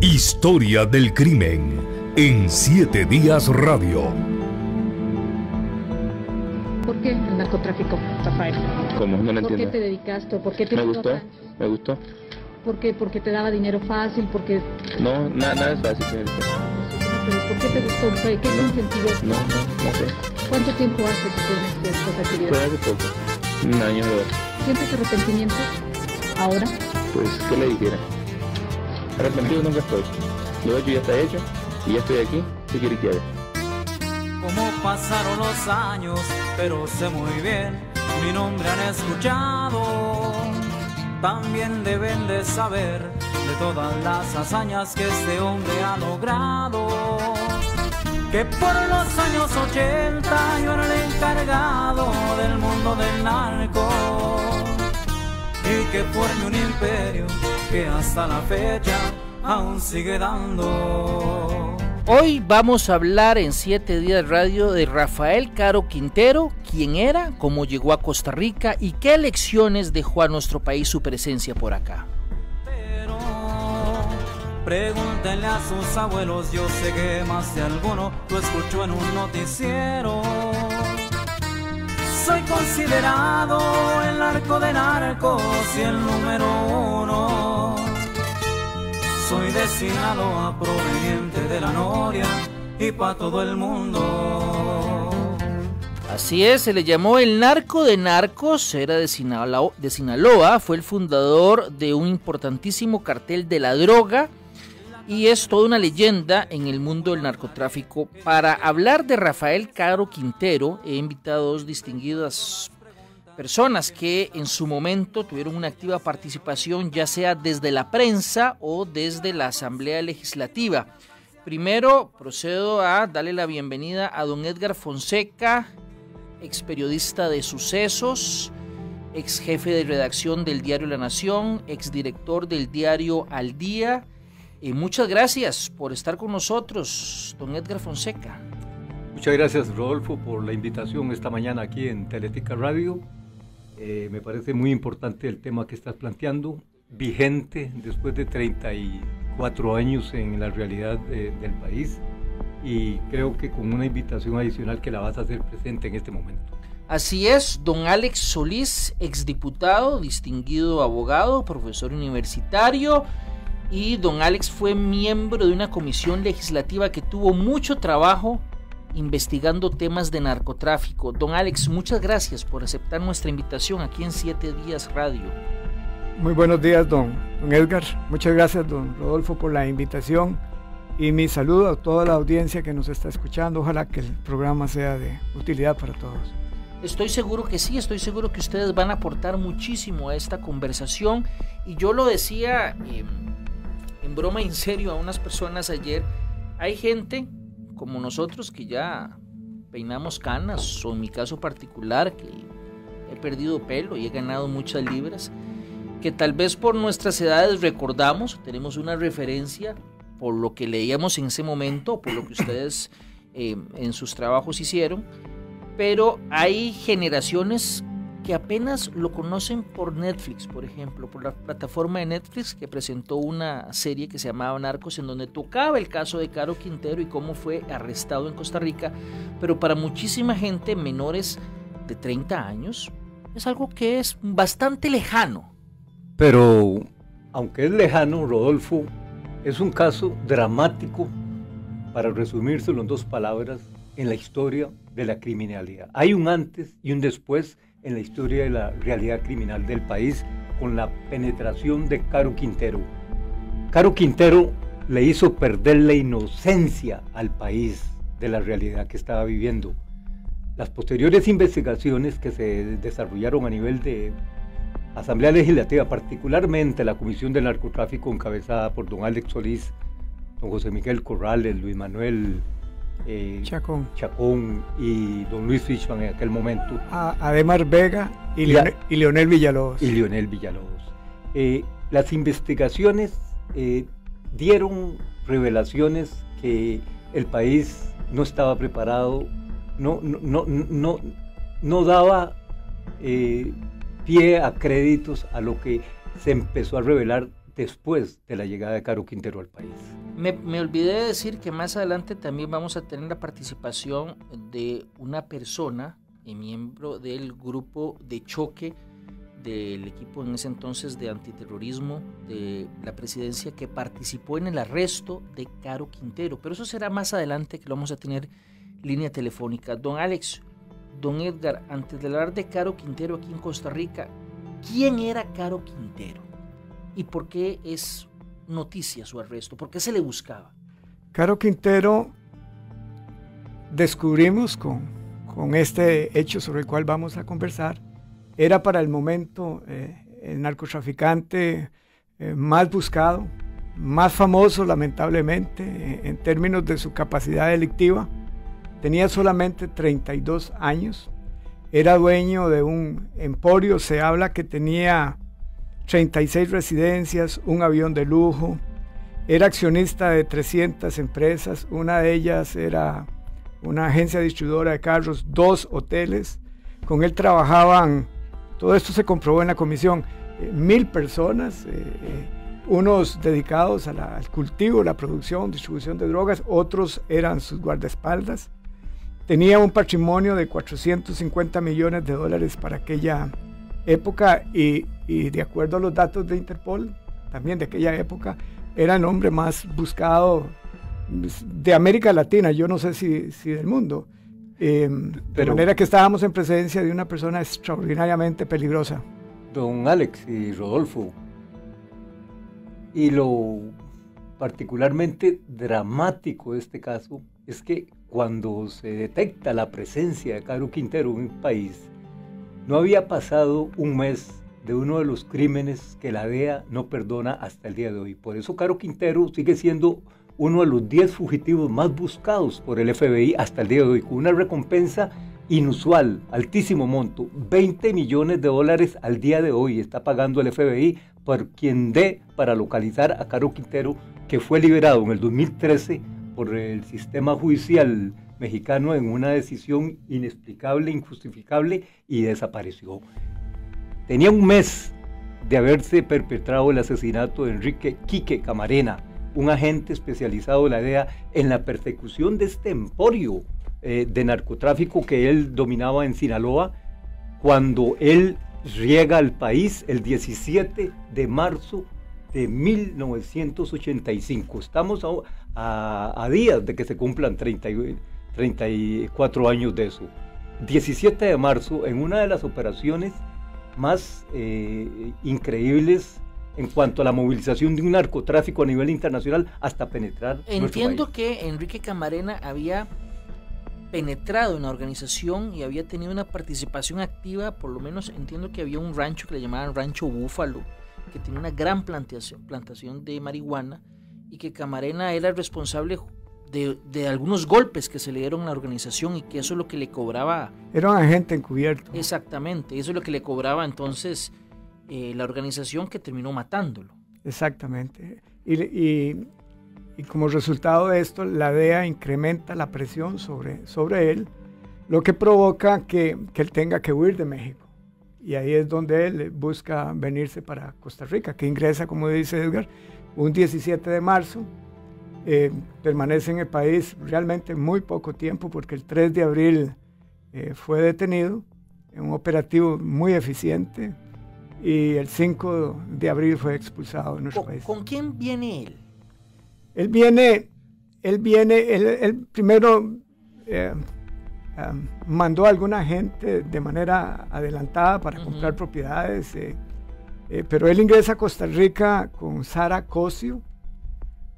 Historia del crimen en Siete Días Radio. ¿Por qué el narcotráfico, Rafael? ¿Cómo? No lo ¿Por qué te dedicaste? ¿Por qué te Me gustó me gustó. ¿Por qué? Porque te daba dinero fácil, porque... No, na- nada es fácil, señorita. Pero ¿por qué te gustó? ¿Qué, qué te incentivó? No, no, no sé. ¿Cuánto tiempo hace que tienes estas Fue actividades? hace poco. Un año o dos. ¿Sientes arrepentimiento ahora? Pues, ¿qué le dijera? Arrepentido nunca estoy. Lo hecho ya está hecho y ya estoy aquí. ¿Qué quiere que haga? Cómo pasaron los años, pero sé muy bien, mi nombre han escuchado. También deben de saber de todas las hazañas que este hombre ha logrado. Que por los años 80 yo era el encargado del mundo del narco. Y que forme un imperio que hasta la fecha aún sigue dando. Hoy vamos a hablar en 7 días radio de Rafael Caro Quintero, quién era, cómo llegó a Costa Rica y qué lecciones dejó a nuestro país su presencia por acá. Pero pregúntenle a sus abuelos, yo sé que más de alguno lo escuchó en un noticiero. Soy considerado el arco de narcos y el número uno. Soy de Sinaloa, proveniente de la Noria y pa' todo el mundo. Así es, se le llamó el narco de narcos, era de Sinaloa, fue el fundador de un importantísimo cartel de la droga y es toda una leyenda en el mundo del narcotráfico. Para hablar de Rafael Caro Quintero, he invitado a dos distinguidas personas que en su momento tuvieron una activa participación, ya sea desde la prensa o desde la Asamblea Legislativa. Primero procedo a darle la bienvenida a don Edgar Fonseca, ex periodista de sucesos, ex jefe de redacción del diario La Nación, ex director del diario Al Día. Y muchas gracias por estar con nosotros, don Edgar Fonseca. Muchas gracias Rodolfo por la invitación esta mañana aquí en Teletica Radio. Eh, me parece muy importante el tema que estás planteando, vigente después de 34 años en la realidad de- del país y creo que con una invitación adicional que la vas a hacer presente en este momento. Así es, don Alex Solís, exdiputado, distinguido abogado, profesor universitario, y don Alex fue miembro de una comisión legislativa que tuvo mucho trabajo investigando temas de narcotráfico. Don Alex, muchas gracias por aceptar nuestra invitación aquí en Siete Días Radio. Muy buenos días, don, don Edgar. Muchas gracias, don Rodolfo, por la invitación. Y mi saludo a toda la audiencia que nos está escuchando. Ojalá que el programa sea de utilidad para todos. Estoy seguro que sí, estoy seguro que ustedes van a aportar muchísimo a esta conversación. Y yo lo decía eh, en broma en serio a unas personas ayer. Hay gente como nosotros que ya peinamos canas, o en mi caso particular, que he perdido pelo y he ganado muchas libras, que tal vez por nuestras edades recordamos, tenemos una referencia por lo que leíamos en ese momento, por lo que ustedes eh, en sus trabajos hicieron, pero hay generaciones que apenas lo conocen por Netflix, por ejemplo, por la plataforma de Netflix que presentó una serie que se llamaba Narcos, en donde tocaba el caso de Caro Quintero y cómo fue arrestado en Costa Rica, pero para muchísima gente menores de 30 años es algo que es bastante lejano. Pero aunque es lejano, Rodolfo, es un caso dramático, para resumírselo en dos palabras, en la historia de la criminalidad. Hay un antes y un después en la historia de la realidad criminal del país con la penetración de Caro Quintero. Caro Quintero le hizo perder la inocencia al país de la realidad que estaba viviendo. Las posteriores investigaciones que se desarrollaron a nivel de Asamblea Legislativa, particularmente la Comisión del Narcotráfico encabezada por don Alex Solís, don José Miguel Corrales, Luis Manuel eh, Chacón. Chacón y don Luis Fishman en aquel momento, A Ademar Vega y, y Leonel Villalobos. y Lionel Villalobos. Eh, las investigaciones eh, dieron revelaciones que el país no estaba preparado, no, no, no, no, no daba pie a créditos a lo que se empezó a revelar después de la llegada de Caro Quintero al país. Me, olvidé de decir que más adelante también vamos a tener la participación de una persona, miembro del grupo de choque del equipo en ese entonces de antiterrorismo de la presidencia que participó en el arresto de Caro Quintero. Pero eso será más adelante que lo vamos a tener línea telefónica. Don Alex, don Edgar, antes de hablar de Caro Quintero aquí en Costa Rica, ¿quién era Caro Quintero? ¿Y por qué es noticia su arresto? ¿Por qué se le buscaba? Caro Quintero descubrimos con, con este hecho sobre el cual vamos a conversar era para el momento eh, el narcotraficante eh, más buscado, más famoso lamentablemente eh, en términos de su capacidad delictiva. Tenía solamente 32 años, era dueño de un emporio, se habla que tenía 36 residencias, un avión de lujo, era accionista de 300 empresas, una de ellas era una agencia distribuidora de carros, dos hoteles, con él trabajaban todo esto se comprobó en la comisión. Eh, mil personas, eh, eh, unos dedicados al cultivo, la producción, distribución de drogas, otros eran sus guardaespaldas. Tenía un patrimonio de 450 millones de dólares para aquella época y, y de acuerdo a los datos de Interpol, también de aquella época, era el hombre más buscado de América Latina, yo no sé si, si del mundo. Eh, de manera que estábamos en presencia de una persona extraordinariamente peligrosa. Don Alex y Rodolfo, y lo particularmente dramático de este caso es que cuando se detecta la presencia de Caro Quintero en un país, no había pasado un mes de uno de los crímenes que la DEA no perdona hasta el día de hoy. Por eso Caro Quintero sigue siendo uno de los 10 fugitivos más buscados por el FBI hasta el día de hoy, con una recompensa inusual, altísimo monto, 20 millones de dólares al día de hoy está pagando el FBI por quien dé para localizar a Caro Quintero, que fue liberado en el 2013 por el sistema judicial mexicano en una decisión inexplicable, injustificable y desapareció. Tenía un mes de haberse perpetrado el asesinato de Enrique Quique Camarena, un agente especializado de la DEA en la persecución de este emporio eh, de narcotráfico que él dominaba en Sinaloa cuando él llega al país el 17 de marzo de 1985. Estamos a, días de que se cumplan 34 años de eso. 17 de marzo, en una de las operaciones más eh, increíbles en cuanto a la movilización de un narcotráfico a nivel internacional hasta penetrar. Entiendo que Enrique Camarena había penetrado en la organización y había tenido una participación activa, por lo menos entiendo que había un rancho que le llamaban Rancho Búfalo, que tenía una gran plantación, plantación de marihuana y que Camarena era el responsable de, de, algunos golpes que se le dieron a la organización y que eso es lo que le cobraba. Era un agente encubierto. Exactamente, eso es lo que le cobraba entonces eh, la organización que terminó matándolo. Exactamente. Y, y, y, como resultado de esto, la DEA incrementa la presión sobre, sobre él, lo que provoca que, que, él tenga que huir de México. Y ahí es donde él busca venirse para Costa Rica, que ingresa, como dice Edgar, un 17 de marzo. Eh, permanece en el país realmente muy poco tiempo porque el 3 de abril eh, fue detenido en un operativo muy eficiente, y el 5 de abril fue expulsado de nuestro ¿Con, país. ¿Con quién viene él? Él viene, él viene, él, primero eh, um, mandó a alguna gente de manera adelantada para comprar propiedades, eh, eh, pero él ingresa a Costa Rica con Sara Cosio,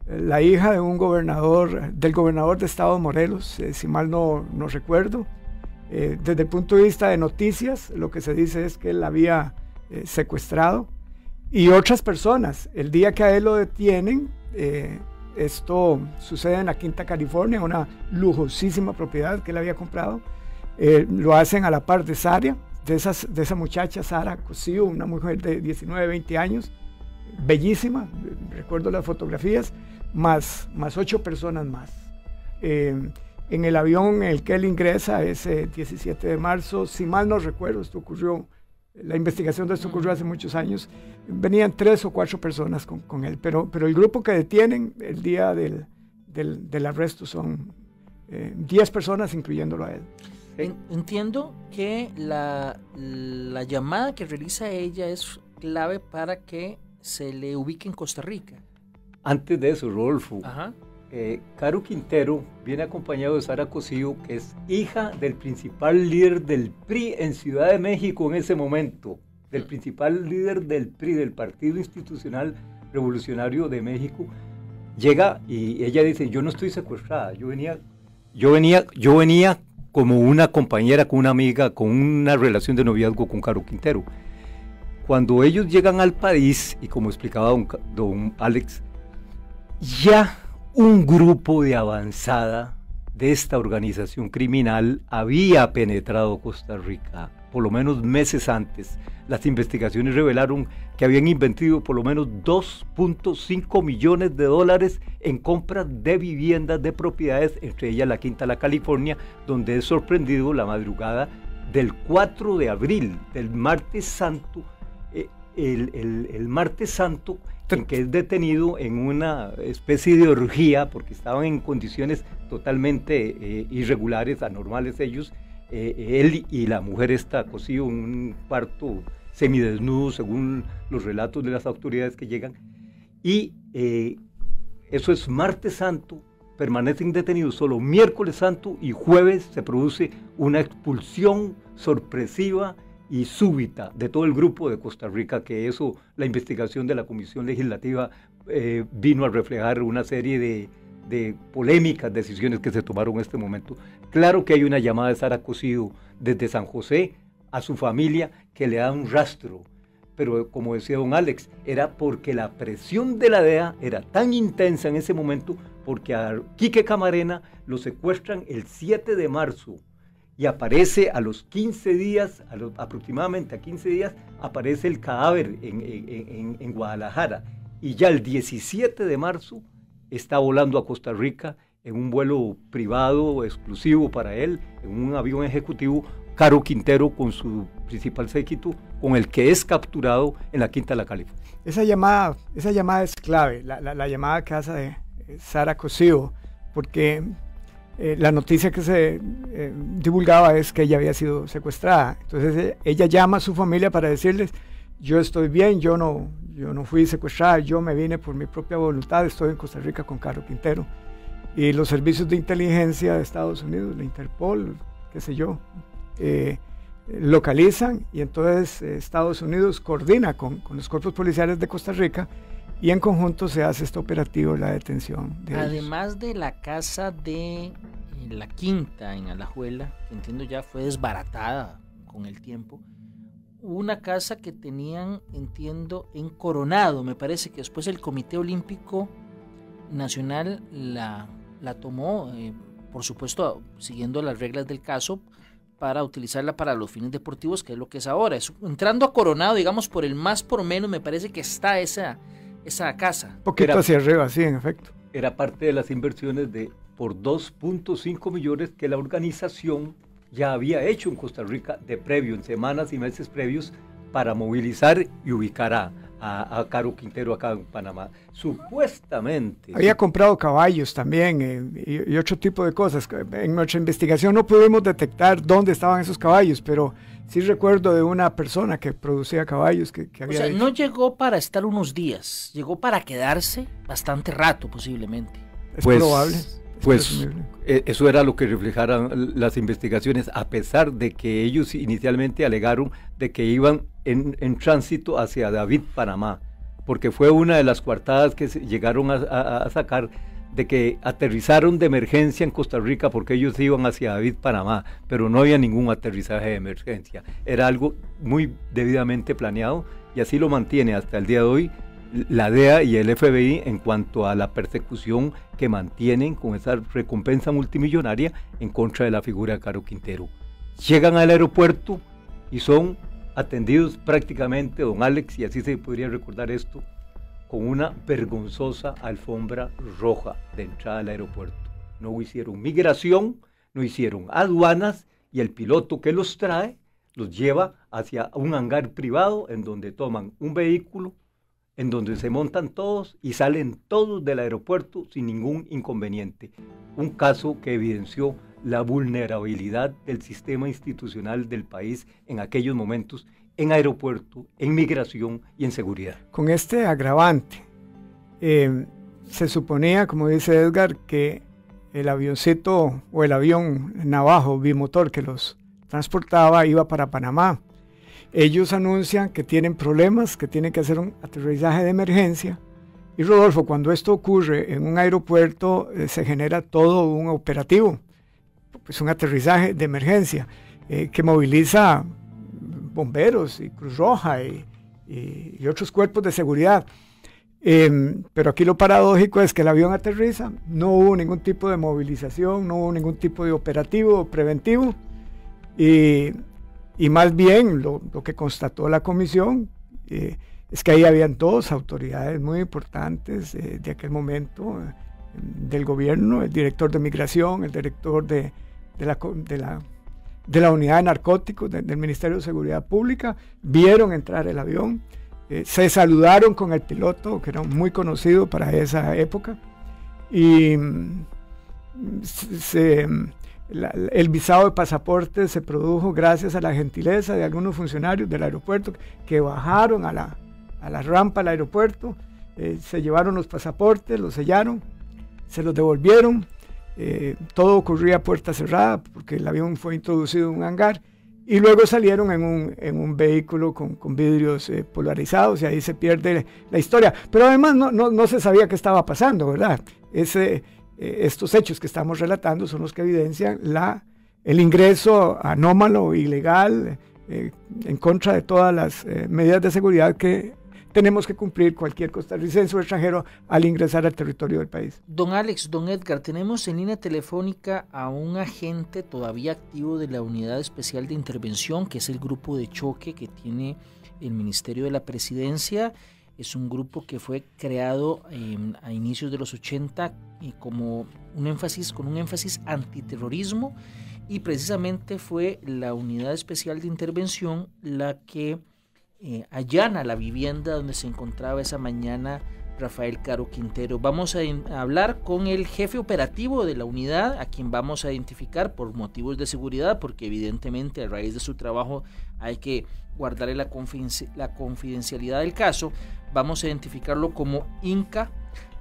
la hija de un gobernador, del gobernador de Estado de Morelos, si mal no, no recuerdo. desde el punto de vista de noticias, lo que se dice es que él había eh, secuestrado y otras personas. El día que a él lo detienen, eh, esto sucede en la Quinta California, una lujosísima propiedad que él había comprado. Eh, lo hacen a la par de Sara, de, esas, de esa muchacha Sara Cosío, una mujer de 19, 20 años, bellísima, recuerdo las fotografías, más, más ocho personas más. en el avión en el que él ingresa ese 17 de marzo, si mal no recuerdo, esto ocurrió la investigación de esto ocurrió hace muchos años, venían tres o cuatro personas con, con él, pero, pero el grupo que detienen el día del, del, del arresto son eh, 10 personas, incluyéndolo a él. En- Entiendo que la, la llamada que realiza ella es clave para que se le ubique en Costa Rica. Antes de eso, Rodolfo, Ajá. eh, Caro Quintero viene acompañado de Sara Cosío, que es hija del principal líder del PRI en Ciudad de México en ese momento, del principal líder del PRI, del Partido Institucional Revolucionario de México. Llega y ella dice, yo no estoy secuestrada, yo venía, yo venía, yo venía como una compañera, con una amiga, con una relación de noviazgo con Caro Quintero. Cuando ellos llegan al país, y como explicaba don, don Alex, ya un grupo de avanzada de esta organización criminal había penetrado Costa Rica, por lo menos meses antes. Las investigaciones revelaron que habían invertido por lo menos 2.5 millones de dólares en compras de viviendas, de propiedades, entre ellas la Quinta La California, donde es sorprendido la madrugada del 4 de abril, del martes santo, el, el- el martes santo, en que es detenido en una especie de orgía, porque estaban en condiciones totalmente eh, irregulares, anormales ellos, eh, él y la mujer está cosido en un cuarto semidesnudo, según los relatos de las autoridades que llegan, y eh, eso es martes santo, permanecen detenidos solo miércoles santo y jueves se produce una expulsión sorpresiva y súbita de todo el grupo de Costa Rica, que eso, la investigación de la Comisión Legislativa eh, vino a reflejar una serie de, de polémicas decisiones que se tomaron en este momento. Claro que hay una llamada de Sara Cosido desde San José a su familia que le da un rastro, pero como decía don Alex, era porque la presión de la DEA era tan intensa en ese momento, porque a Quique Camarena lo secuestran el 7 de marzo y aparece a los 15 días, aproximadamente a 15 días, aparece el cadáver en, en- en- Guadalajara. Y ya el 17 de marzo está volando a Costa Rica en un vuelo privado exclusivo para él, en un avión ejecutivo, Caro Quintero con su principal séquito, con el que es capturado en la Quinta de la California. Esa llamada, esa llamada es clave, la, la- la llamada que hace eh, Sara Cosío, porque eh, la noticia que se eh, divulgaba es que ella había sido secuestrada. Entonces eh, ella llama a su familia para decirles, yo estoy bien, yo no, yo no fui secuestrada, yo me vine por mi propia voluntad, estoy en Costa Rica con Caro Quintero. Y los servicios de inteligencia de Estados Unidos, la Interpol, qué sé yo, eh, localizan y entonces eh, Estados Unidos coordina con, con los cuerpos policiales de Costa Rica y en conjunto se hace este operativo, la detención. Además de la casa de eh, la quinta en Alajuela, que entiendo ya fue desbaratada con el tiempo, una casa que tenían, entiendo, en Coronado. Me parece que después el Comité Olímpico Nacional la, la tomó, eh, por supuesto, siguiendo las reglas del caso, para utilizarla para los fines deportivos, que es lo que es ahora. Entrando a Coronado, digamos, por el más por menos, me parece que está esa, esa casa. Un poquito Era- hacia arriba, sí, en efecto. Era parte de las inversiones de por 2.5 millones que la organización ya había hecho en Costa Rica de previo, en semanas y meses previos, para movilizar y ubicar a, a, a Caro Quintero acá en Panamá. Supuestamente. Había comprado caballos también eh, y, y otro tipo de cosas. En nuestra investigación no pudimos detectar dónde estaban esos caballos, pero sí recuerdo de una persona que producía caballos que, que O sea, dicho- no llegó para estar unos días, llegó para quedarse bastante rato posiblemente. es pues, probable. es pues presumible. eh, eso era lo que reflejaran las investigaciones, a pesar de que ellos inicialmente alegaron de que iban en, en tránsito hacia David, Panamá, porque fue una de las coartadas que se llegaron a, a- a sacar de que aterrizaron de emergencia en Costa Rica porque ellos iban hacia David, Panamá, pero no había ningún aterrizaje de emergencia. Era algo muy debidamente planeado y así lo mantiene hasta el día de hoy la DEA y el FBI en cuanto a la persecución que mantienen con esa recompensa multimillonaria en contra de la figura de Caro Quintero. Llegan al aeropuerto y son atendidos prácticamente, don Alex, y así se podría recordar esto, con una vergonzosa alfombra roja de entrada al aeropuerto. No hicieron migración, no hicieron aduanas y el piloto que los trae los lleva hacia un hangar privado en donde toman un vehículo, en donde se montan todos y salen todos del aeropuerto sin ningún inconveniente. Un caso que evidenció la vulnerabilidad del sistema institucional del país en aquellos momentos en aeropuerto, en migración y en seguridad. Con este agravante, eh, se suponía, como dice Edgar, que el avioncito o el avión navajo bimotor que los transportaba iba para Panamá. Ellos anuncian que tienen problemas, que tienen que hacer un aterrizaje de emergencia. Y Rodolfo, cuando esto ocurre en un aeropuerto, eh, se genera todo un operativo, pues un aterrizaje de emergencia eh, que moviliza bomberos y Cruz Roja y, otros cuerpos de seguridad. Em, pero aquí lo paradójico es que el avión aterriza, no hubo ningún tipo de movilización, no hubo ningún tipo de operativo preventivo y, más bien lo, que constató la comisión eh, es que ahí habían dos autoridades muy importantes eh, de aquel momento eh, del gobierno, el director de migración, el director de, de la de la unidad de narcóticos del Ministerio de Seguridad Pública, vieron entrar el avión, eh, se saludaron con el piloto, que era muy conocido para esa época, y mm, el visado de pasaporte se produjo gracias a la gentileza de algunos funcionarios del aeropuerto que bajaron a la, a la rampa del aeropuerto, eh, se llevaron los pasaportes, los sellaron, se los devolvieron eh, todo ocurría a puerta cerrada porque el avión fue introducido en un hangar y luego salieron en un, en un vehículo con, con vidrios eh, polarizados y ahí se pierde la historia. Pero además no, no, no se sabía qué estaba pasando, ¿verdad? Ese, eh, estos hechos que estamos relatando son los que evidencian la, el ingreso anómalo, ilegal, en contra de todas las medidas de seguridad que tenemos que cumplir cualquier costarricense o extranjero al ingresar al territorio del país. Don Alex, don Edgar, tenemos en línea telefónica a un agente todavía activo de la Unidad Especial de Intervención, que es el grupo de choque que tiene el Ministerio de la Presidencia. Es un grupo que fue creado em, a inicios de los 80 y como un énfasis, con un énfasis antiterrorismo y precisamente fue la Unidad Especial de Intervención la que eh, allana la vivienda donde se encontraba esa mañana Rafael Caro Quintero. Vamos a, hablar con el jefe operativo de la unidad, a quien vamos a identificar por motivos de seguridad, porque evidentemente a raíz de su trabajo hay que guardarle la, la confidencialidad del caso. Vamos a identificarlo como Inca,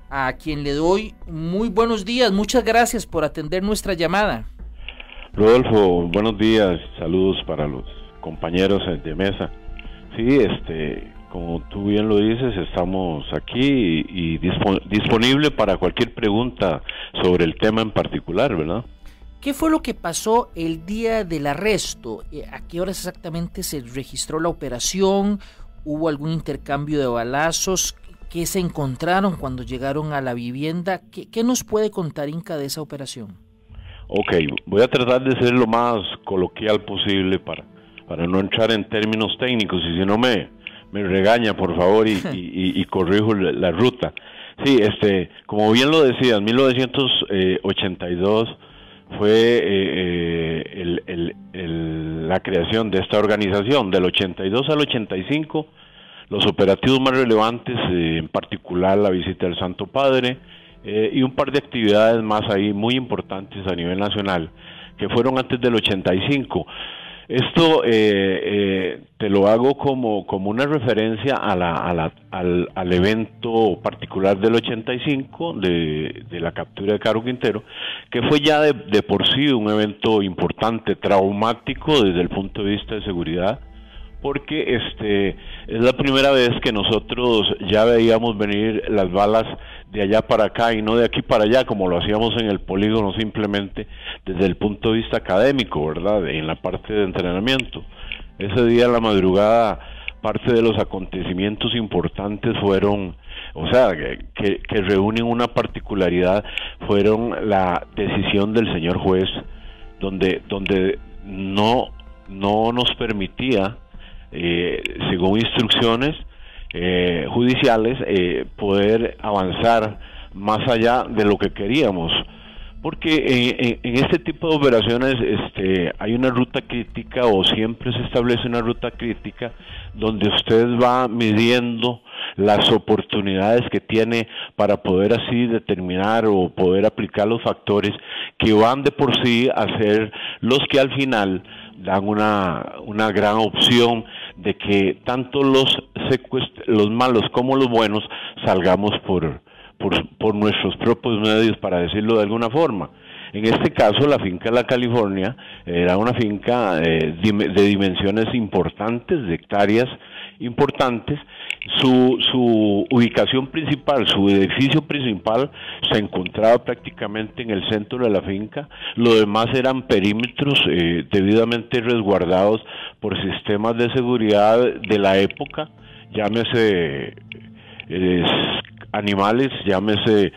a quien le doy muy buenos días. Muchas gracias por atender nuestra llamada. Rodolfo, buenos días. Saludos para los compañeros de mesa. Sí, este, como tú bien lo dices, estamos aquí y, disponible para cualquier pregunta sobre el tema en particular, ¿verdad? ¿Qué fue lo que pasó el día del arresto? Eh, ¿A qué horas exactamente se registró la operación? ¿Hubo algún intercambio de balazos? ¿Qué se encontraron cuando llegaron a la vivienda? ¿Qué, qué nos puede contar Inca de esa operación? Ok, voy a tratar de ser lo más coloquial posible para para no entrar en términos técnicos y si no me, me regaña por favor y, y, corrijo la, ruta. Sí, este, como bien lo decía, en 1982 fue eh, eh, el, la creación de esta organización. Del 82 al 85, los operativos más relevantes, eh, en particular la visita del Santo Padre y un par de actividades más ahí muy importantes a nivel nacional, que fueron antes del 85. Esto eh, eh, te lo hago como, como una referencia a la, a la, al, al, evento particular del 85 de, de la captura de Caro Quintero, que fue ya de, de por sí un evento importante, traumático desde el punto de vista de seguridad, porque este es la primera vez que nosotros ya veíamos venir las balas de allá para acá y no de aquí para allá como lo hacíamos en el polígono simplemente desde el punto de vista académico, ¿verdad? En la parte de entrenamiento. Ese día la madrugada parte de los acontecimientos importantes fueron, o sea, que, que reúnen una particularidad, fueron la decisión del señor juez, donde, donde no, no nos permitía, eh, según instrucciones, eh, judiciales eh, poder avanzar más allá de lo que queríamos. Porque en, en, este tipo de operaciones este, hay una ruta crítica o siempre se establece una ruta crítica donde usted va midiendo las oportunidades que tiene para poder así determinar o poder aplicar los factores que van de por sí a ser los que al final dan una, una gran opción de que tanto los los malos como los buenos salgamos por, por, por nuestros propios medios, para decirlo de alguna forma. En este caso, la finca La California era una finca eh, de dimensiones importantes, de hectáreas importantes. Su, su ubicación principal, su edificio principal, se encontraba prácticamente en el centro de la finca. Lo demás eran perímetros eh, debidamente resguardados por sistemas de seguridad de la época, llámese eh, animales, llámese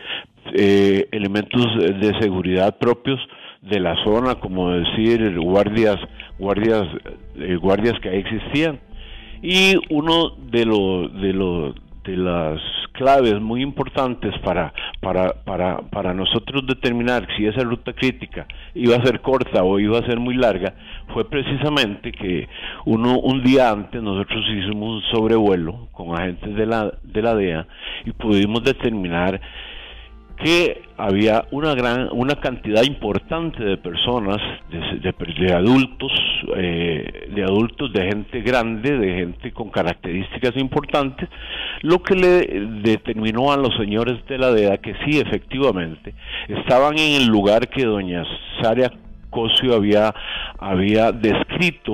eh, elementos de seguridad propios de la zona, como decir guardias, guardias, eh, guardias que ahí existían. Y uno de los de los de las claves muy importantes para, para, para, para nosotros determinar si esa ruta crítica iba a ser corta o iba a ser muy larga fue precisamente que uno un día antes nosotros hicimos un sobrevuelo con agentes de la, de la DEA y pudimos determinar que había una gran una cantidad importante de personas de, adultos eh, de adultos de gente grande de gente con características importantes lo que le determinó a los señores de la DEA que sí efectivamente estaban en el lugar que doña Saria Cosio había había descrito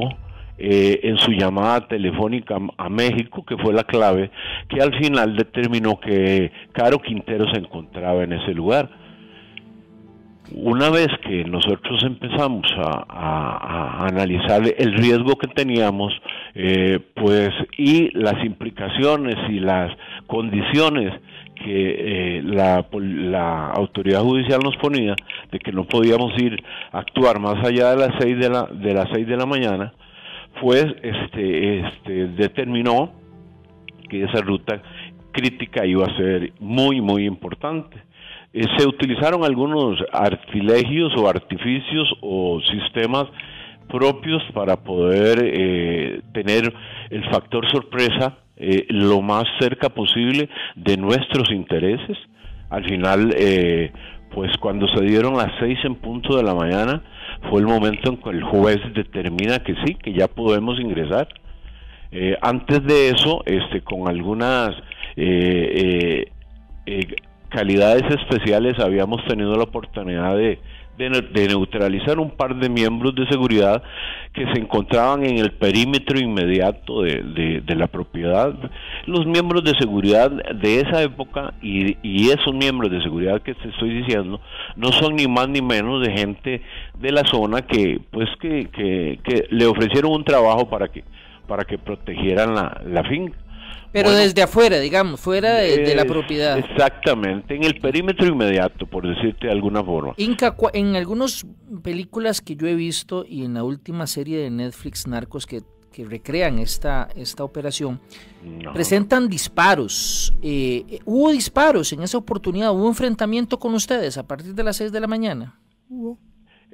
eh, en su llamada telefónica a México, que fue la clave, que al final determinó que Caro Quintero se encontraba en ese lugar. Una vez que nosotros empezamos a, analizar el riesgo que teníamos, eh, pues y las implicaciones y las condiciones que eh, la, la, autoridad judicial nos ponía de que no podíamos ir a actuar más allá de las seis de la de las seis de la mañana pues este, determinó que esa ruta crítica iba a ser muy, muy importante. Eh, se utilizaron algunos artilegios o artificios o sistemas propios para poder eh, tener el factor sorpresa eh, lo más cerca posible de nuestros intereses. Al final, pues cuando se dieron las seis en punto de la mañana, fue el momento en que el juez determina que sí, que ya podemos ingresar. Eh, antes de eso, este, con algunas eh, eh, calidades especiales, habíamos tenido la oportunidad de, de, neutralizar un par de miembros de seguridad que se encontraban en el perímetro inmediato de, de, la propiedad. Los miembros de seguridad de esa época y, y, esos miembros de seguridad que te estoy diciendo no son ni más ni menos de gente de la zona que pues que, que, le ofrecieron un trabajo para que para que protegieran la, la finca. Pero desde afuera, digamos, fuera de, la propiedad. Exactamente, en el perímetro inmediato, por decirte de alguna forma. Inca, en algunas películas que yo he visto y en la última serie de Netflix Narcos que, que recrean esta, esta operación, presentan disparos. Eh, ¿Hubo disparos en esa oportunidad? ¿Hubo enfrentamiento con ustedes a partir de las 6 de la mañana? Hubo.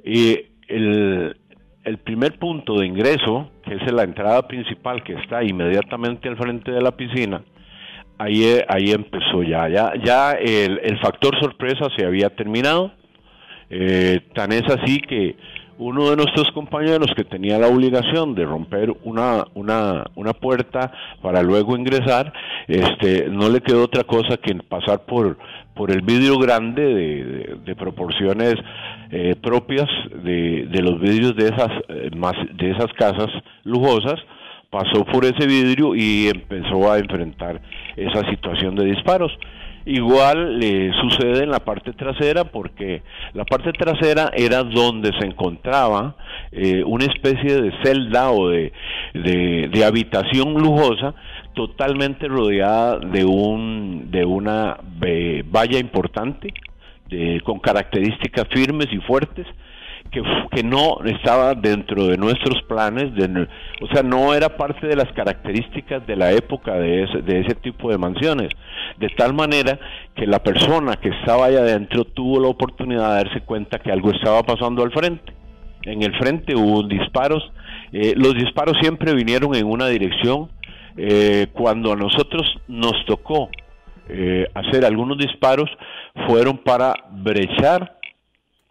Y el, el primer punto de ingreso, que es la entrada principal que está inmediatamente al frente de la piscina, ahí, ahí empezó ya, ya, ya el, factor sorpresa se había terminado, eh, tan es así que uno de nuestros compañeros que tenía la obligación de romper una, una, una puerta para luego ingresar, este, no le quedó otra cosa que pasar por, por el vidrio grande de, proporciones eh, propias de, de, los vidrios de esas, eh, más, de esas casas lujosas, pasó por ese vidrio y empezó a enfrentar esa situación de disparos. Igual le sucede en la parte trasera porque la parte trasera era donde se encontraba eh, una especie de celda o de, de, habitación lujosa totalmente rodeada de un de una valla importante con características firmes y fuertes que, no estaba dentro de nuestros planes, o sea, no era parte de las características de la época de ese, de ese tipo de mansiones. de tal manera que la persona que estaba allá adentro tuvo la oportunidad de darse cuenta que algo estaba pasando al frente. En el frente hubo disparos, eh, los disparos siempre vinieron en una dirección. Eh, cuando a nosotros nos tocó eh, hacer algunos disparos, fueron para brechar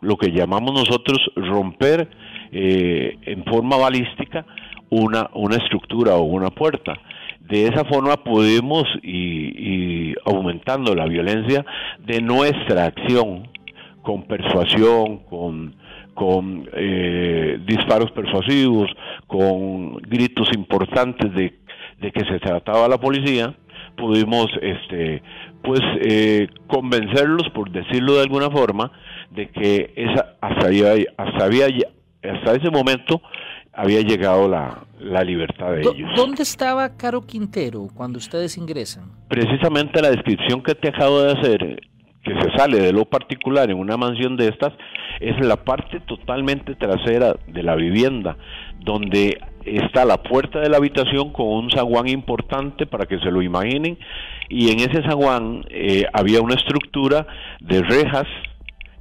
lo que llamamos nosotros romper en forma balística una, una estructura o una puerta. De esa forma podemos y, aumentando la violencia de nuestra acción con persuasión, con, con eh, disparos persuasivos, con gritos importantes de, de, que se trataba la policía, pudimos este, pues eh, convencerlos, por decirlo de alguna forma, de que esa hasta, había, hasta, había, hasta ese momento había llegado la, la libertad de ellos. ¿Dónde estaba Caro Quintero cuando ustedes ingresan? Precisamente la descripción que te acabo de hacer, que se sale de lo particular en una mansión de estas, es la parte totalmente trasera de la vivienda, donde está la puerta de la habitación con un zaguán importante para que se lo imaginen, y en ese zaguán eh, había una estructura de rejas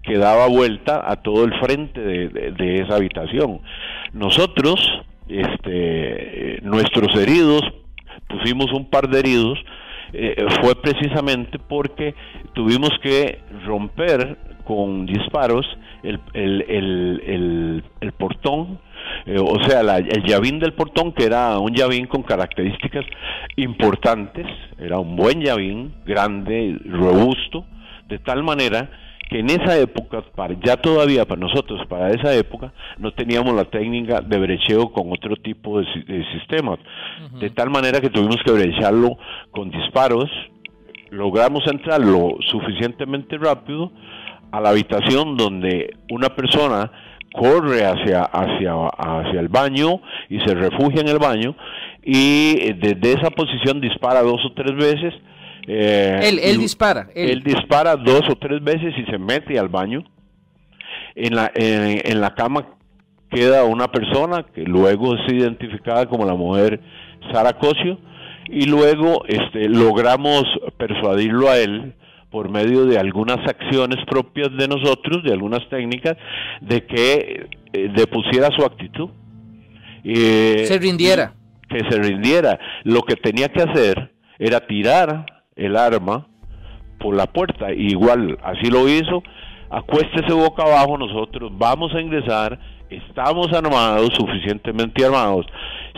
que daba vuelta a todo el frente de, esa habitación. Nosotros, este, nuestros heridos, pusimos un par de heridos, eh, fue precisamente porque tuvimos que romper con disparos el, el, el, portón, eh, o sea, el llavín del portón, que era un llavín con características importantes, era un buen llavín, grande, robusto, de tal manera que en esa época, para, ya todavía para nosotros, para esa época, no teníamos la técnica de brecheo con otro tipo de, sistemas. De tal manera que tuvimos que brecharlo con disparos, logramos entrar lo suficientemente rápido a la habitación donde una persona corre hacia, hacia, hacia el baño y se refugia en el baño y desde esa posición dispara dos o tres veces eh, él, dispara. Él. dispara dos o tres veces y se mete al baño. En la, en, la cama queda una persona que luego es identificada como la mujer Sara Cosio y luego este, logramos persuadirlo a él por medio de algunas acciones propias de nosotros, de algunas técnicas, de que eh, depusiera su actitud. se rindiera. Que se rindiera. Lo que tenía que hacer era tirar el arma por la puerta. igual, así lo hizo. Acuéstese boca abajo, nosotros vamos a ingresar, estamos armados, suficientemente armados.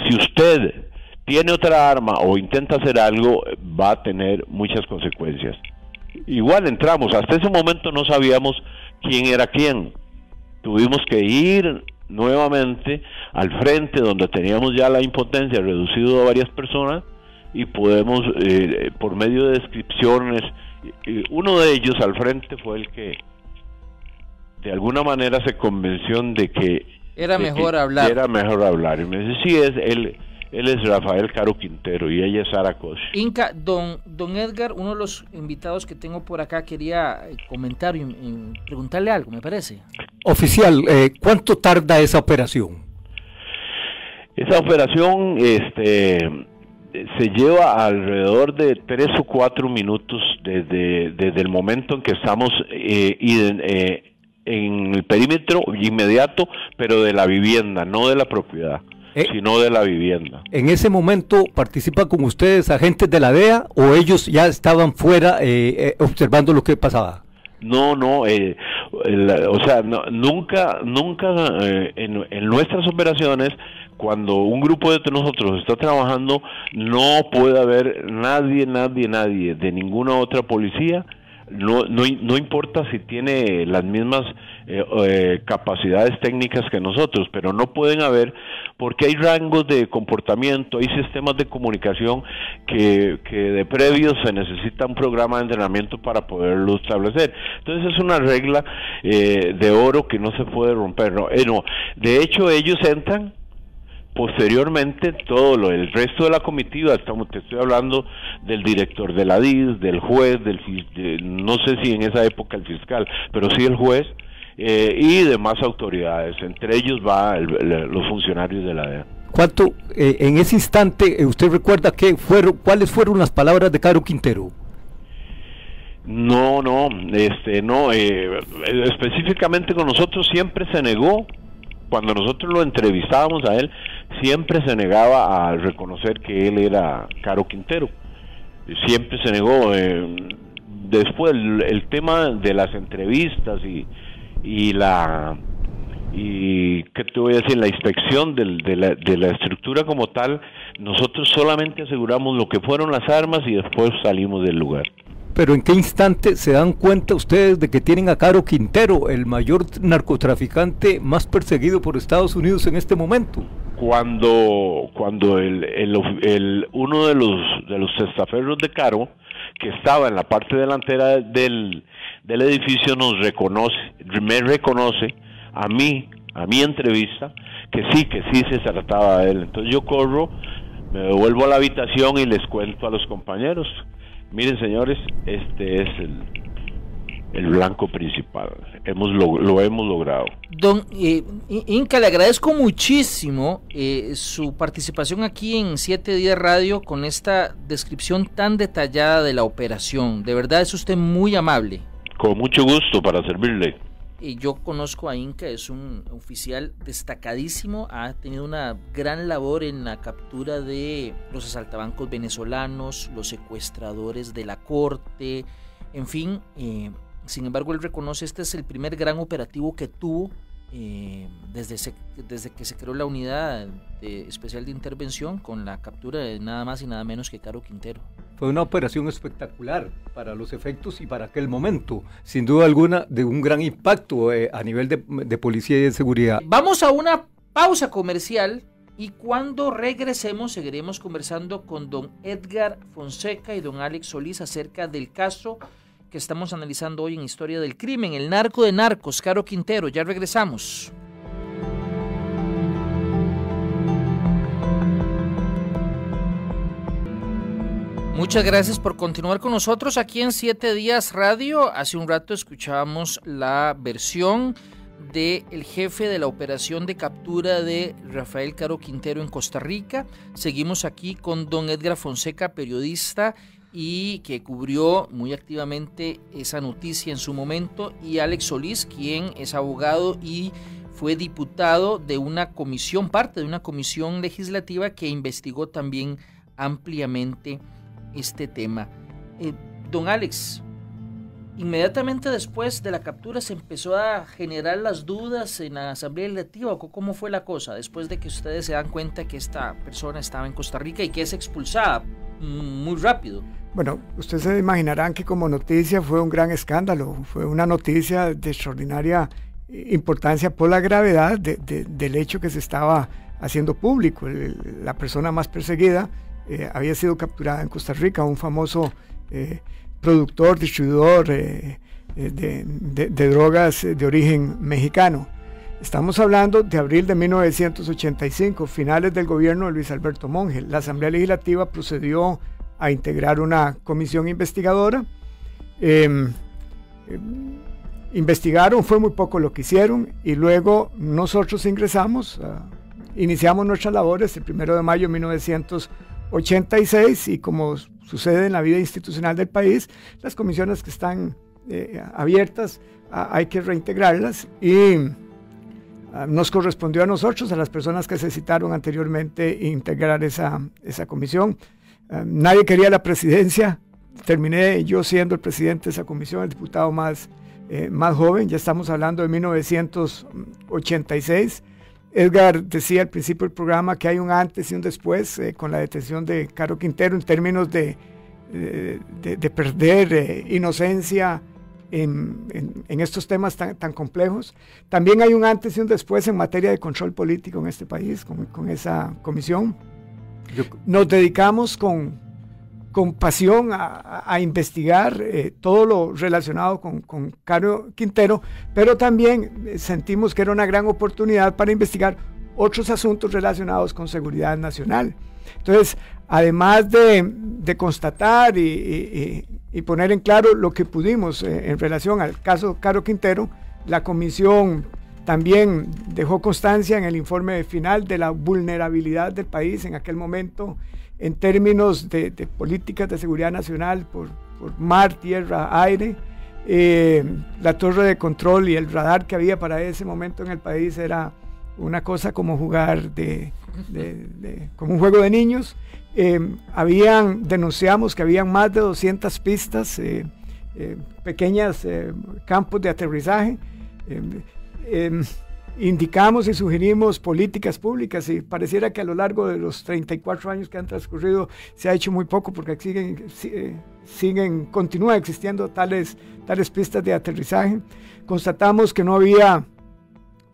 Si usted tiene otra arma o intenta hacer algo, va a tener muchas consecuencias. Igual entramos, hasta ese momento no sabíamos quién era quién. Tuvimos que ir nuevamente al frente donde teníamos ya la impotencia reducido a varias personas y podemos, eh, por medio de descripciones, uno de ellos al frente fue el que de alguna manera se convenció de que era mejor hablar. Era mejor hablar. Y me dice, sí, es, él, él es Rafael Caro Quintero y ella es Sara Cos. Inca, don, don Edgar, uno de los invitados que tengo por acá quería eh, comentar y, preguntarle algo, me parece. Oficial, eh, ¿cuánto tarda esa operación? Esa operación, este se lleva alrededor de tres o cuatro minutos desde, desde el momento en que estamos eh, eh, en el perímetro inmediato, pero de la vivienda, no de la propiedad. Eh, sino de la vivienda. ¿En ese momento participan con ustedes agentes de la DEA o ellos ya estaban fuera observando lo que pasaba? No, no, o sea, nunca, nunca en, en, nuestras operaciones cuando un grupo de nosotros está trabajando, no puede haber nadie, nadie, nadie de ninguna otra policía, no, no, no importa si tiene las mismas eh, eh, capacidades técnicas que nosotros, pero no pueden haber porque hay rangos de comportamiento, hay sistemas de comunicación que, que de previo se necesita un programa de entrenamiento para poderlo establecer. Entonces es una regla eh, de oro que no se puede romper. No, no. De hecho ellos entran Posteriormente, todo lo, el resto de la comitiva, estamos, te estoy hablando del director de la DIS, del juez, del, no sé si en esa época el fiscal, pero sí el juez, eh, y demás autoridades, entre ellos va los funcionarios de la DEA. ¿Cuánto, eh, en ese instante, eh, usted recuerda que fueron, cuáles fueron las palabras de Caro Quintero? No, no, este, no, eh, específicamente con nosotros siempre se negó, cuando nosotros lo entrevistábamos a él, siempre se negaba a reconocer que él era Caro Quintero, siempre se negó. Eh, después el, tema de las entrevistas y, la y que te voy a decir la inspección de, la, de la estructura como tal nosotros solamente aseguramos lo que fueron las armas y después salimos del lugar pero ¿en qué instante se dan cuenta ustedes de que tienen a Caro Quintero, el mayor narcotraficante más perseguido por Estados Unidos en este momento? Cuando, cuando el, el, uno de los, de los testaferros de Caro, que estaba en la parte delantera del, del edificio, nos reconoce, me reconoce a mí, a mi entrevista, que sí, que sí se trataba de él. Entonces yo corro, me devuelvo a la habitación y les cuento a los compañeros Miren, señores, este es el, blanco principal. Hemos lo, hemos logrado. Don eh, Inca, le agradezco muchísimo eh, su participación aquí en Siete Días Radio con esta descripción tan detallada de la operación. De verdad es usted muy amable. Con mucho gusto para servirle yo conozco a Inca, es un oficial destacadísimo, ha tenido una gran labor en la captura de los asaltabancos venezolanos, los secuestradores de la corte, en fin, eh, sin embargo él reconoce este es el primer gran operativo que tuvo eh, desde, desde que se creó la unidad especial de intervención con la captura de nada más y nada menos que Caro Quintero. Fue una operación espectacular para los efectos y para aquel momento, sin duda alguna de un gran impacto eh, a nivel de, de policía y de seguridad. Vamos a una pausa comercial y cuando regresemos seguiremos conversando con don Edgar Fonseca y don Alex Solís acerca del caso que estamos analizando hoy en Historia del Crimen, el narco de narcos, Caro Quintero. Ya regresamos. Muchas gracias por continuar con nosotros aquí en Siete Días Radio. Hace un rato escuchábamos la versión del el jefe de la operación de captura de Rafael Caro Quintero en Costa Rica. Seguimos aquí con don Edgar Fonseca, periodista y que cubrió muy activamente esa noticia en su momento, y Alex Solís, quien es abogado y fue diputado de una comisión, parte de una comisión legislativa que investigó también ampliamente este tema. Eh, don Alex, inmediatamente después de la captura se empezó a generar las dudas en la Asamblea Legislativa. ¿Cómo fue la cosa? Después de que ustedes se dan cuenta que esta persona estaba en Costa Rica y que es expulsada muy rápido. Bueno, ustedes se imaginarán que como noticia fue un gran escándalo, fue una noticia de extraordinaria importancia por la gravedad del hecho que se estaba haciendo público. la persona más perseguida eh, había sido capturada en Costa Rica, un famoso eh, productor, distribuidor eh, de, drogas de origen mexicano. Estamos hablando de abril de 1985, finales del gobierno de Luis Alberto Monge. La Asamblea Legislativa procedió integrar una comisión investigadora. Em, investigaron, fue muy poco lo que hicieron y luego nosotros ingresamos, ah, iniciamos nuestras labores el primero de mayo de 1986 y como sucede en la vida institucional del país, las comisiones que están eh, abiertas ah, hay que reintegrarlas y ah, nos correspondió a nosotros, a las personas que se citaron anteriormente, integrar esa, esa comisión. Eh, nadie quería la presidencia, terminé yo siendo el presidente de esa comisión, el diputado más, eh, más joven, ya estamos hablando de 1986. Edgar decía al principio del programa que hay un antes y un después eh, con la detención de Caro Quintero en términos de, de, perder inocencia en, en, estos temas tan, tan, complejos. También hay un antes y un después en materia de control político en este país con, con esa comisión. Nos dedicamos con, con pasión a, investigar eh, todo lo relacionado con, Caro Quintero, pero también eh, sentimos que era una gran oportunidad para investigar otros asuntos relacionados con seguridad nacional. Entonces, además de, constatar y, poner en claro lo que pudimos eh, en relación al caso Caro Quintero, la comisión también dejó constancia en el informe final de la vulnerabilidad del país en aquel momento en términos de, políticas de seguridad nacional por, mar, tierra, aire. Eh, la torre de control y el radar que había para ese momento en el país era una cosa como jugar de, como un juego de niños. Eh, habían, denunciamos que habían más de 200 pistas, eh, pequeños campos de aterrizaje. Indicamos y sugerimos políticas públicas y pareciera que a lo largo de los 34 años que han transcurrido se ha hecho muy poco porque siguen, siguen continúan existiendo tales, tales pistas de aterrizaje. Constatamos que no había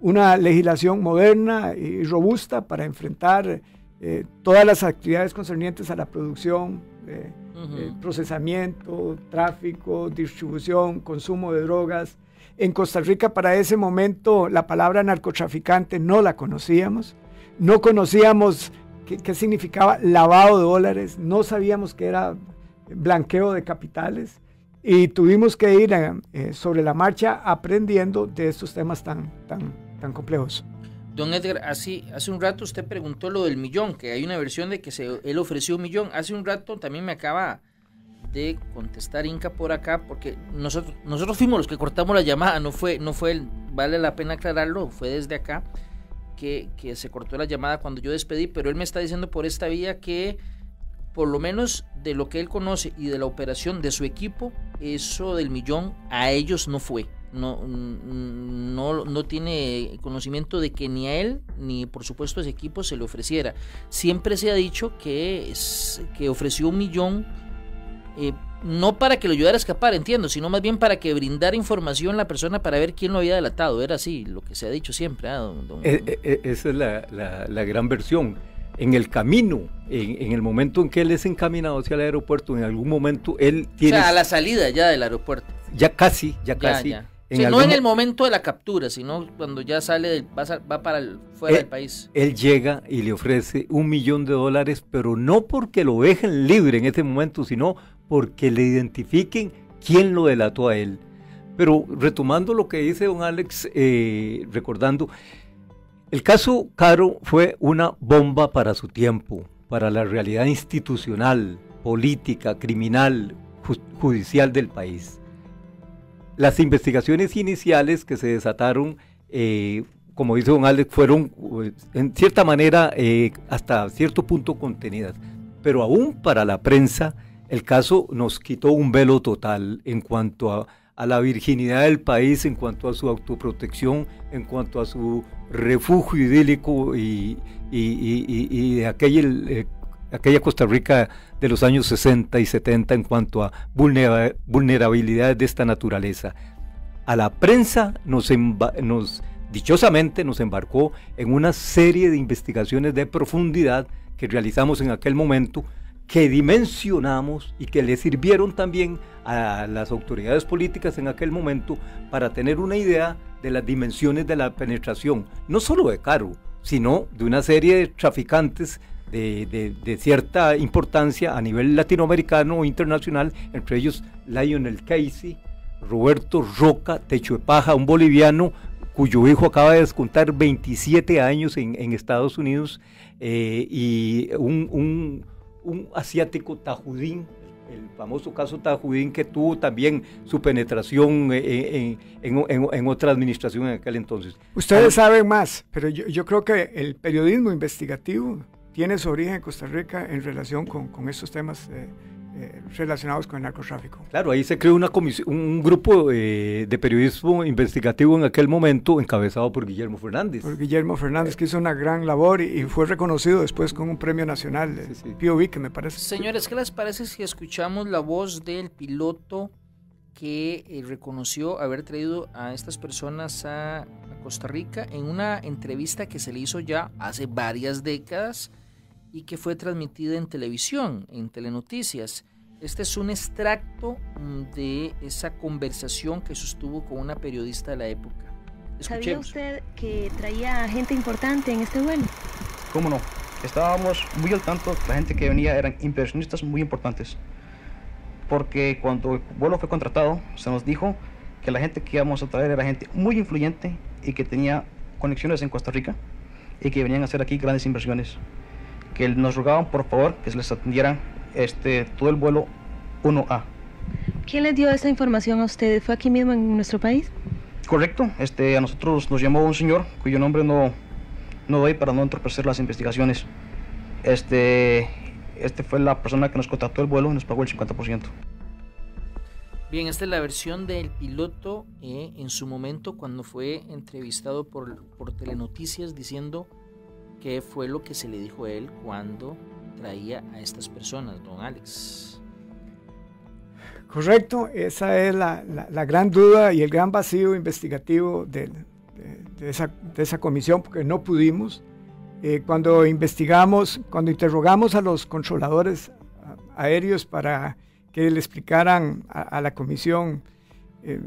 una legislación moderna y robusta para enfrentar eh, todas las actividades concernientes a la producción, eh, eh, procesamiento, tráfico, distribución, consumo de drogas. En Costa Rica para ese momento la palabra narcotraficante no la conocíamos, no conocíamos qué, significaba lavado de dólares, no sabíamos qué era blanqueo de capitales y tuvimos que ir sobre la marcha aprendiendo de estos temas tan, tan, tan complejos. Don Edgar, así, hace un rato usted preguntó lo del millón, que hay una versión de que se, él ofreció un millón. Hace un rato también me acaba de contestar Inca por acá, porque nosotros, nosotros fuimos los que cortamos la llamada, no fue, no fue, vale la pena aclararlo, fue desde acá que, que se cortó la llamada cuando yo despedí, pero él me está diciendo por esta vía que por lo menos de lo que él conoce y de la operación de su equipo, eso del millón a ellos no fue no, no, no tiene conocimiento de que ni a él ni por supuesto a ese equipo se le ofreciera. Siempre se ha dicho que, es, que ofreció un millón eh, no para que lo ayudara a escapar, entiendo, sino más bien para que brindara información la persona para ver quién lo había delatado. Era así, lo que se ha dicho siempre. ¿ah, eh, eh, esa es la, la, gran versión. En el camino, en, el momento en que él es encaminado hacia el aeropuerto, en algún momento él tiene... O sea, a la salida ya del aeropuerto. Ya casi, ya, casi no en el momento de la captura, sino cuando ya sale, del, va, para el, fuera del país. Él llega y le ofrece un millón de dólares, pero no porque lo dejen libre en ese momento, sino porque le identifiquen quién lo delató a él. Pero retomando lo que dice don Alex, eh, recordando, el caso Caro fue una bomba para su tiempo, para la realidad institucional, política, criminal, judicial del país las investigaciones iniciales que se desataron, eh, como dice don Alex, fueron pues, en cierta manera eh, hasta cierto punto contenidas. Pero aún para la prensa, el caso nos quitó un velo total en cuanto a, la virginidad del país, en cuanto a su autoprotección, en cuanto a su refugio idílico y, de eh, aquella Costa Rica de los años 60 y 70 en cuanto a vulnerabilidades de esta naturaleza. A la prensa nos dichosamente nos embarcó en una serie de investigaciones de profundidad que realizamos en aquel momento, que dimensionamos y que le sirvieron también a las autoridades políticas en aquel momento para tener una idea de las dimensiones de la penetración, no solo de Caro, sino de una serie de traficantes de, cierta importancia a nivel latinoamericano o internacional, entre ellos Lionel Casey, Roberto Roca, Techo de Paja, un boliviano cuyo hijo acaba de descontar 27 años en, Estados Unidos, eh, y un, asiático Tajudín, el famoso caso Tajudín que tuvo también su penetración eh, en, otra administración en aquel entonces. Ustedes saben más, pero yo, yo creo que el periodismo investigativo tiene su origen en Costa Rica en relación con, con estos temas eh, eh, relacionados con el narcotráfico. Claro, ahí se creó una un grupo eh, de periodismo investigativo en aquel momento encabezado por Guillermo Fernández. Por Guillermo Fernández, que hizo una gran labor y, fue reconocido después con un premio nacional, de POV, que me parece. Señores, ¿qué les parece si escuchamos la voz del piloto que reconoció haber traído a estas personas a Costa Rica en una entrevista que se le hizo ya hace varias décadas? y que fue transmitida en televisión, en Telenoticias. Este es un extracto mm, de esa conversación que sostuvo con una periodista de la época. ¿Sabía usted que traía gente importante en este vuelo? ¿Cómo no? Estábamos muy al tanto, la gente que venía eran inversionistas muy importantes. Porque cuando el vuelo fue contratado, se nos dijo que la gente que íbamos a traer era gente muy influyente y que tenía conexiones en Costa Rica y que venían a hacer aquí grandes inversiones que nos rogaban por favor que se les atendiera este, todo el vuelo 1A. ¿Quién le dio esa información a ustedes? ¿Fue aquí mismo en nuestro país? Correcto, este, a nosotros nos llamó un señor cuyo nombre no, no doy para no entorpecer las investigaciones. Este, este fue la persona que nos contrató el vuelo y nos pagó el 50%. Bien, esta es la versión del piloto eh, en su momento cuando fue entrevistado por, por Telenoticias diciendo qué fue lo que se le dijo a él cuando traía a estas personas, don Alex. Correcto, esa es la, la, gran duda y el gran vacío investigativo de, de, esa, de esa, comisión, porque no pudimos. Eh, cuando investigamos, cuando interrogamos a los controladores aéreos para que le explicaran a, la comisión eh,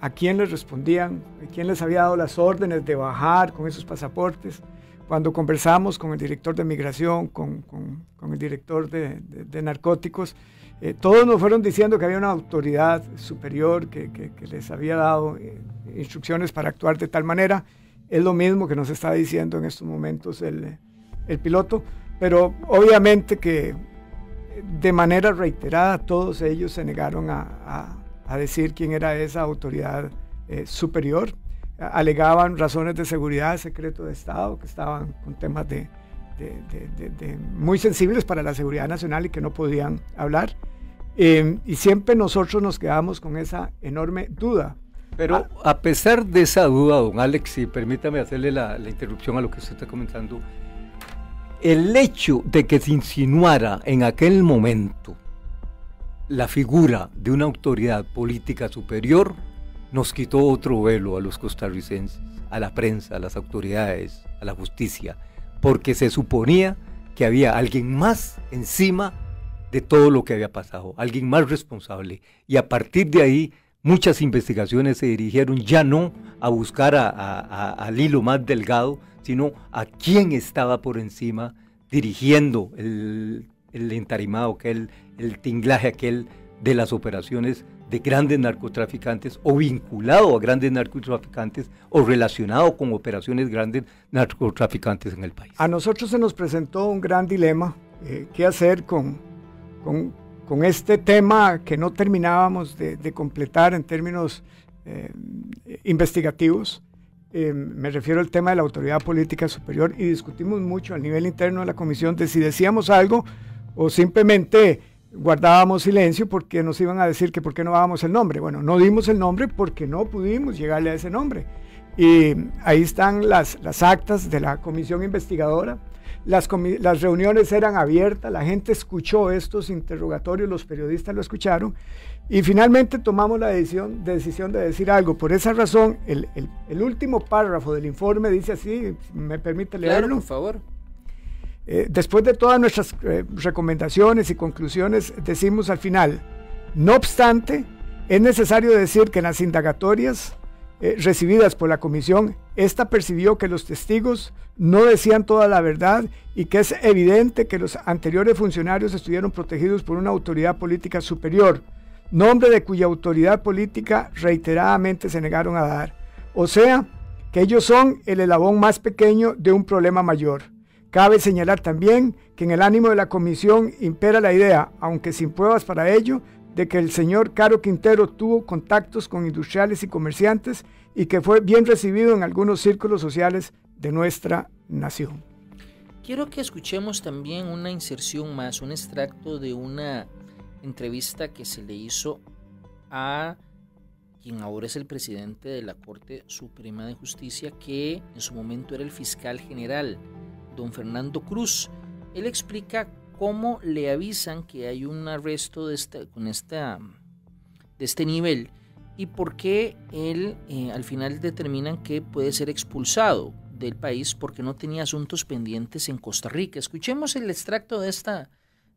a quién les respondían, a quién les había dado las órdenes de bajar con esos pasaportes. Cuando conversamos con el director de migración, con, con, el director de, narcóticos, eh, todos nos fueron diciendo que había una autoridad superior que, les había dado eh, instrucciones para actuar de tal manera. Es lo mismo que nos está diciendo en estos momentos el, el piloto, pero obviamente que de manera reiterada todos ellos se negaron a, decir quién era esa autoridad eh, superior. Alegaban razones de seguridad, secreto de Estado, que estaban con temas de, muy sensibles para la seguridad nacional y que no podían hablar. Em, y siempre nosotros nos quedamos con esa enorme duda. Pero a pesar de esa duda, don Alex, y permítame hacerle la, la interrupción a lo que usted está comentando, el hecho de que se insinuara en aquel momento la figura de una autoridad política superior nos quitó otro velo a los costarricenses, a la prensa, a las autoridades, a la justicia, porque se suponía que había alguien más encima de todo lo que había pasado, alguien más responsable. Y a partir de ahí muchas investigaciones se dirigieron ya no a buscar al hilo más delgado, sino a quién estaba por encima dirigiendo el, el entarimado, aquel, el tinglaje aquel de las operaciones de grandes narcotraficantes o vinculado a grandes narcotraficantes o relacionado con operaciones grandes narcotraficantes en el país. A nosotros se nos presentó un gran dilema, eh, qué hacer con, con, este tema que no terminábamos de, de completar en términos eh, investigativos. Eh, me refiero al tema de la autoridad política superior y discutimos mucho a nivel interno de la comisión de si decíamos algo o simplemente guardábamos silencio porque nos iban a decir que por qué no dábamos el nombre. Bueno, no dimos el nombre porque no pudimos llegarle a ese nombre. Y ahí están las, las actas de la comisión investigadora. Las, las reuniones eran abiertas, la gente escuchó estos interrogatorios, los periodistas lo escucharon y finalmente tomamos la decisión, decisión de decir algo. Por esa razón, el, el, último párrafo del informe dice así, me permite leerlo. Claro, por favor. Eh, después de todas nuestras eh, recomendaciones y conclusiones, decimos al final, no obstante, es necesario decir que en las indagatorias eh, recibidas por la comisión, esta percibió que los testigos no decían toda la verdad y que es evidente que los anteriores funcionarios estuvieron protegidos por una autoridad política superior nombre de cuya autoridad política reiteradamente se negaron a dar. O sea, que ellos son el elabón más pequeño de un problema mayor. Cabe señalar también que en el ánimo de la comisión impera la idea, aunque sin pruebas para ello, de que el señor Caro Quintero tuvo contactos con industriales y comerciantes y que fue bien recibido en algunos círculos sociales de nuestra nación. Quiero que escuchemos también una inserción más, un extracto de una entrevista que se le hizo a quien ahora es el presidente de la Corte Suprema de Justicia, que en su momento era el fiscal general, don Fernando Cruz. Él explica cómo le avisan que hay un arresto de, con de este nivel y por qué él eh, al final determinan que puede ser expulsado del país porque no tenía asuntos pendientes en Costa Rica. Escuchemos el extracto de esta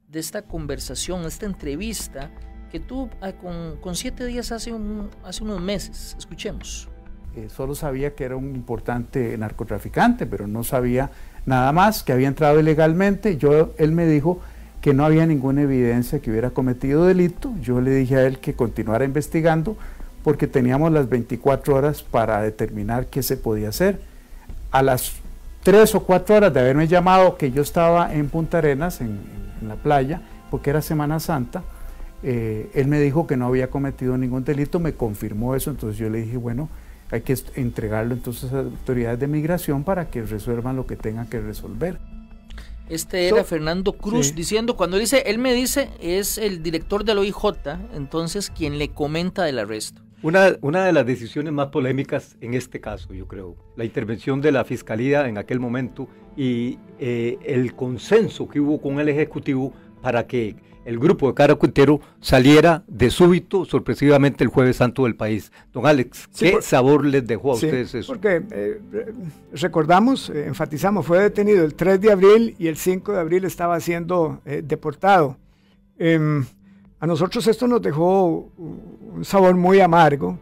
de esta conversación, esta entrevista que tuvo ah, con, siete días hace, un, unos meses. Escuchemos. Eh, solo sabía que era un importante narcotraficante, pero no sabía nada más, que había entrado ilegalmente. Yo, él me dijo que no había ninguna evidencia que hubiera cometido delito. Yo le dije a él que continuara investigando porque teníamos las 24 horas para determinar qué se podía hacer. A las tres o cuatro horas de haberme llamado que yo estaba en Punta Arenas, en, en la playa, porque era Semana Santa, eh, él me dijo que no había cometido ningún delito, me confirmó eso, entonces yo le dije, bueno, hay que entregarlo entonces a las autoridades de migración para que resuelvan lo que tengan que resolver. Este era Fernando Cruz diciendo, cuando dice, él me dice, es el director del OIJ, entonces quien le comenta del arresto. Una, una de las decisiones más polémicas en este caso, yo creo, la intervención de la Fiscalía en aquel momento y eh, el consenso que hubo con el Ejecutivo para que el grupo de Cara Quintero saliera de súbito, sorpresivamente, el jueves santo del país. Don Alex, ¿qué sabor les dejó a ustedes eso? Porque eh, recordamos, eh, enfatizamos, fue detenido el 3 de abril y el 5 de abril estaba siendo eh, deportado. Em, a nosotros esto nos dejó un sabor muy amargo,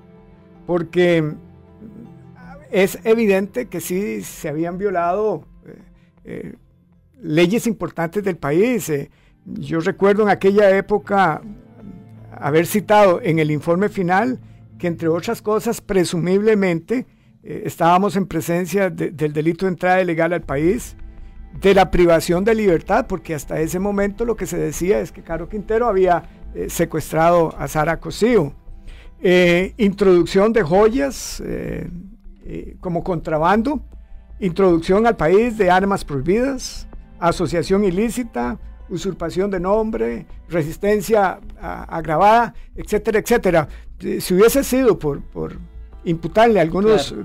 porque es evidente que sí se habían violado leyes importantes del país yo recuerdo en aquella época haber citado en el informe final que entre otras cosas, presumiblemente, eh, estábamos en presencia del delito de entrada ilegal al país, de la privación de libertad, porque hasta ese momento lo que se decía es que Caro Quintero había eh, secuestrado a Sara Cosío. Eh, introducción de joyas como contrabando, introducción al país de armas prohibidas, asociación ilícita, usurpación de nombre, resistencia agravada, etcétera, etcétera. Si hubiese sido por, por imputarle algunos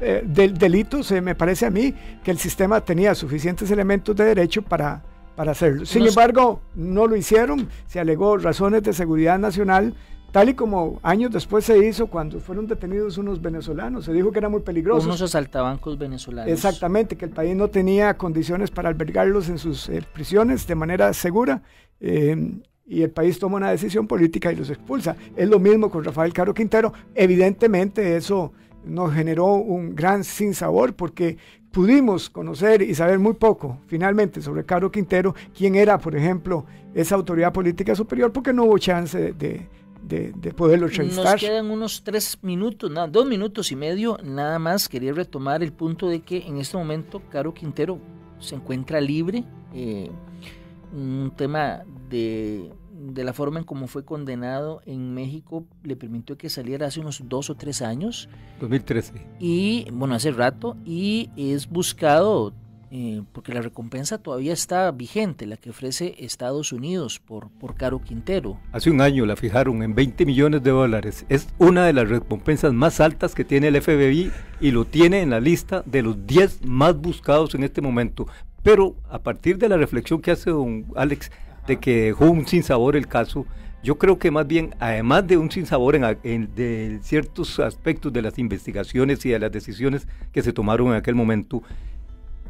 eh, delitos, eh, me parece a mí que el sistema tenía suficientes elementos de derecho para, para hacerlo. Sin embargo, no lo hicieron, se alegó razones de seguridad nacional, tal y como años después se hizo cuando fueron detenidos unos venezolanos. Se dijo que era muy peligroso. Unos asaltabancos venezolanos. Exactamente, que el país no tenía condiciones para albergarlos en sus eh, prisiones de manera segura. Eh, y el país toma una decisión política y los expulsa. Es lo mismo con Rafael Caro Quintero. Evidentemente eso nos generó un gran sinsabor porque pudimos conocer y saber muy poco finalmente sobre Caro Quintero, quién era, por ejemplo, esa autoridad política superior, porque no hubo chance de de, de poderlo entrevistar. Nos quedan unos tres minutos, nada, dos minutos y medio, nada más. Quería retomar el punto de que en este momento Caro Quintero se encuentra libre. Eh, un tema de, de, la forma en cómo fue condenado en México le permitió que saliera hace unos dos o tres años. 2013. Y bueno, hace rato. Y es buscado eh, porque la recompensa todavía está vigente, la que ofrece Estados Unidos por, por Caro Quintero. Hace un año la fijaron en 20 millones de dólares. Es una de las recompensas más altas que tiene el FBI y lo tiene en la lista de los 10 más buscados en este momento. Pero a partir de la reflexión que hace don Alex de que dejó un sinsabor el caso, yo creo que más bien, además de un sinsabor en, en de ciertos aspectos de las investigaciones y de las decisiones que se tomaron en aquel momento,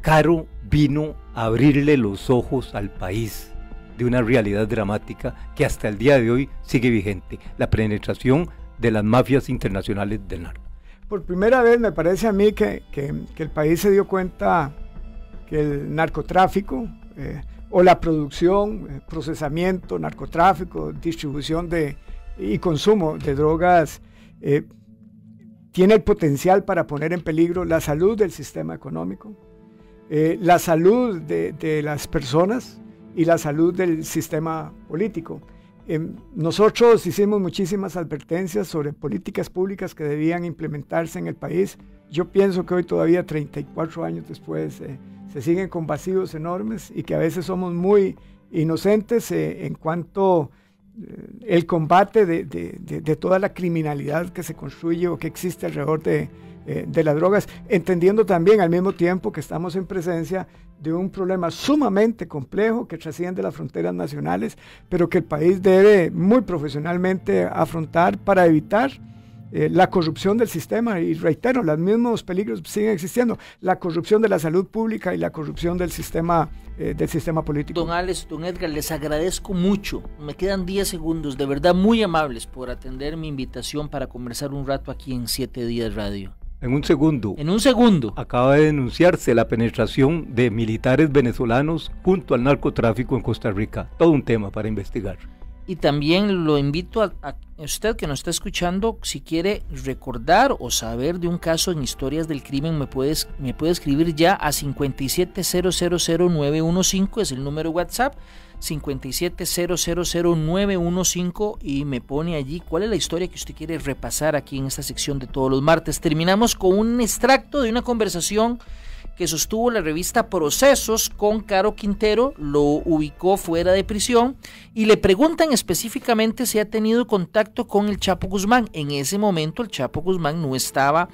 Caro vino a abrirle los ojos al país de una realidad dramática que hasta el día de hoy sigue vigente, la penetración de las mafias internacionales del narco. Por primera vez me parece a mí que, el país se dio cuenta que el narcotráfico eh, o la producción, eh, procesamiento, narcotráfico, distribución de, y consumo de drogas eh, tiene el potencial para poner en peligro la salud del sistema económico, eh, la salud de, las personas y la salud del sistema político. Em, nosotros hicimos muchísimas advertencias sobre políticas públicas que debían implementarse en el país. Yo pienso que hoy todavía, 34 años después, eh, se siguen con vacíos enormes y que a veces somos muy inocentes eh, en cuanto el combate de, de, toda la criminalidad que se construye o que existe alrededor de, eh, de las drogas, entendiendo también al mismo tiempo que estamos en presencia de un problema sumamente complejo que trasciende las fronteras nacionales, pero que el país debe muy profesionalmente afrontar para evitar eh, la corrupción del sistema. Y reitero, los mismos peligros siguen existiendo, la corrupción de la salud pública y la corrupción del sistema, eh, del sistema político. Don Alex, don Edgar, les agradezco mucho. Me quedan 10 segundos, de verdad muy amables por atender mi invitación para conversar un rato aquí en 7 Días Radio. En un segundo. En un segundo. Acaba de denunciarse la penetración de militares venezolanos junto al narcotráfico en Costa Rica. Todo un tema para investigar. Y también lo invito a, usted que nos está escuchando, si quiere recordar o saber de un caso en Historias del Crimen, me, puedes, me puede escribir ya a 57000915, es el número WhatsApp. 5700915 y me pone allí cuál es la historia que usted quiere repasar aquí en esta sección de todos los martes. Terminamos con un extracto de una conversación que sostuvo la revista Procesos con Caro Quintero, lo ubicó fuera de prisión y le preguntan específicamente si ha tenido contacto con el Chapo Guzmán. En ese momento el Chapo Guzmán no estaba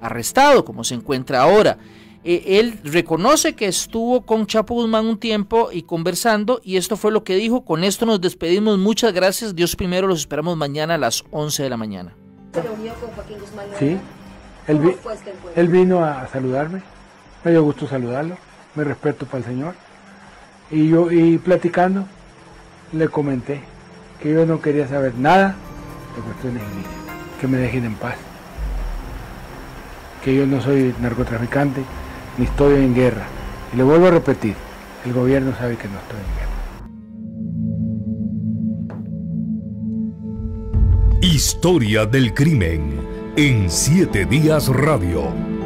arrestado como se encuentra ahora. Eh, él reconoce que estuvo con Chapo Guzmán un tiempo y conversando y esto fue lo que dijo. Con esto nos despedimos. Muchas gracias. Dios primero. Los esperamos mañana a las 11 de la mañana. ¿Se reunió con Joaquín Guzmán? Sí. Él, vi, él vino a saludarme. Me dio gusto saludarlo. Me respeto para el Señor. Y yo, y platicando, le comenté que yo no quería saber nada de cuestiones ilícitas. Que me dejen en paz. Que yo no soy narcotraficante ni estoy en guerra. Y le vuelvo a repetir, el gobierno sabe que no estoy en guerra. Historia del crimen en siete días radio.